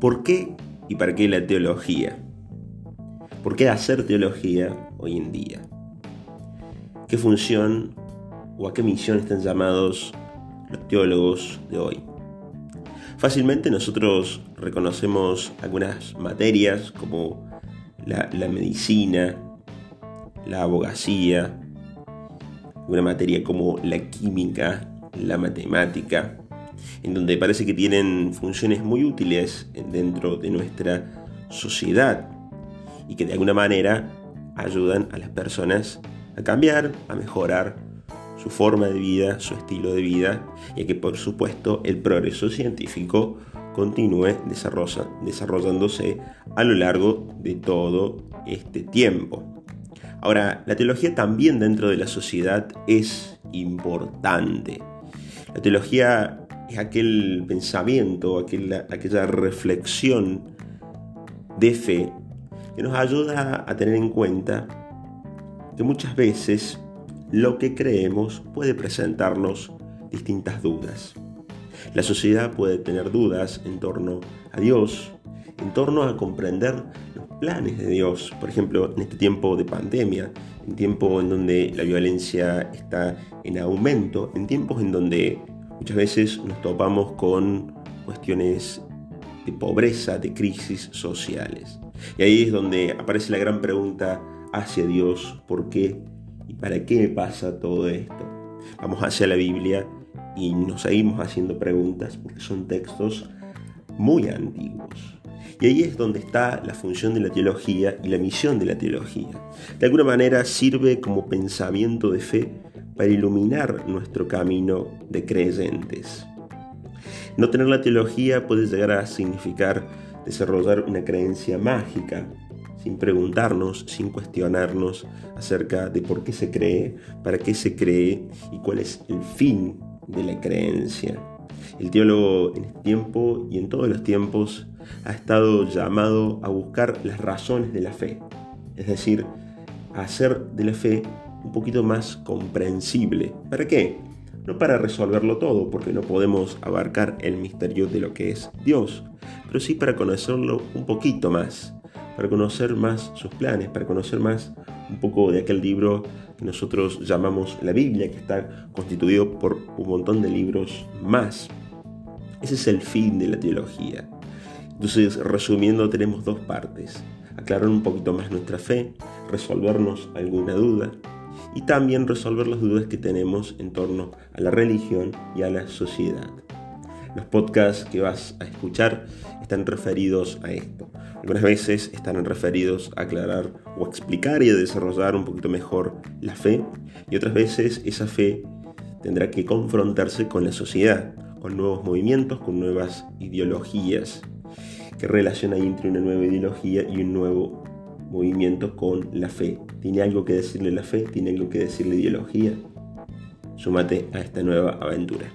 ¿Por qué y para qué la teología? ¿Por qué hacer teología hoy en día? ¿Qué función o a qué misión están llamados los teólogos de hoy? Fácilmente nosotros reconocemos algunas materias como la, medicina, la abogacía, una materia como la química, la matemática, en donde parece que tienen funciones muy útiles dentro de nuestra sociedad y que de alguna manera ayudan a las personas a cambiar, a mejorar su forma de vida, su estilo de vida y a que por supuesto el progreso científico continúe desarrollándose a lo largo de todo este tiempo. Ahora, la teología también dentro de la sociedad es importante. La teología es aquel pensamiento, aquella reflexión de fe que nos ayuda a tener en cuenta que muchas veces lo que creemos puede presentarnos distintas dudas. La sociedad puede tener dudas en torno a Dios, en torno a comprender los planes de Dios. Por ejemplo, en este tiempo de pandemia, en tiempo en donde la violencia está en aumento, en tiempos en donde muchas veces nos topamos con cuestiones de pobreza, de crisis sociales. Y ahí es donde aparece la gran pregunta hacia Dios, ¿por qué y para qué pasa todo esto? Vamos hacia la Biblia y nos seguimos haciendo preguntas porque son textos muy antiguos. Y ahí es donde está la función de la teología y la misión de la teología. De alguna manera sirve como pensamiento de fe para iluminar nuestro camino de creyentes. No tener la teología puede llegar a significar desarrollar una creencia mágica, sin preguntarnos, sin cuestionarnos acerca de por qué se cree, para qué se cree y cuál es el fin de la creencia. El teólogo en este tiempo y en todos los tiempos ha estado llamado a buscar las razones de la fe, es decir, a hacer de la fe un poquito más comprensible. ¿Para qué? No para resolverlo todo, porque no podemos abarcar el misterio de lo que es Dios, pero sí para conocerlo un poquito más, para conocer más sus planes, para conocer más un poco de aquel libro que nosotros llamamos la Biblia, que está constituido por un montón de libros más. Ese es el fin de la teología. Entonces, resumiendo, tenemos dos partes. Aclarar un poquito más nuestra fe, resolvernos alguna duda y también resolver las dudas que tenemos en torno a la religión y a la sociedad. Los podcasts que vas a escuchar están referidos a esto. Algunas veces están referidos a aclarar o explicar y a desarrollar un poquito mejor la fe y otras veces esa fe tendrá que confrontarse con la sociedad, con nuevos movimientos, con nuevas ideologías. ¿Qué relación hay entre una nueva ideología y un nuevo movimiento con la fe? ¿Tiene algo que decirle la fe? ¿Tiene algo que decirle ideología? Súmate a esta nueva aventura.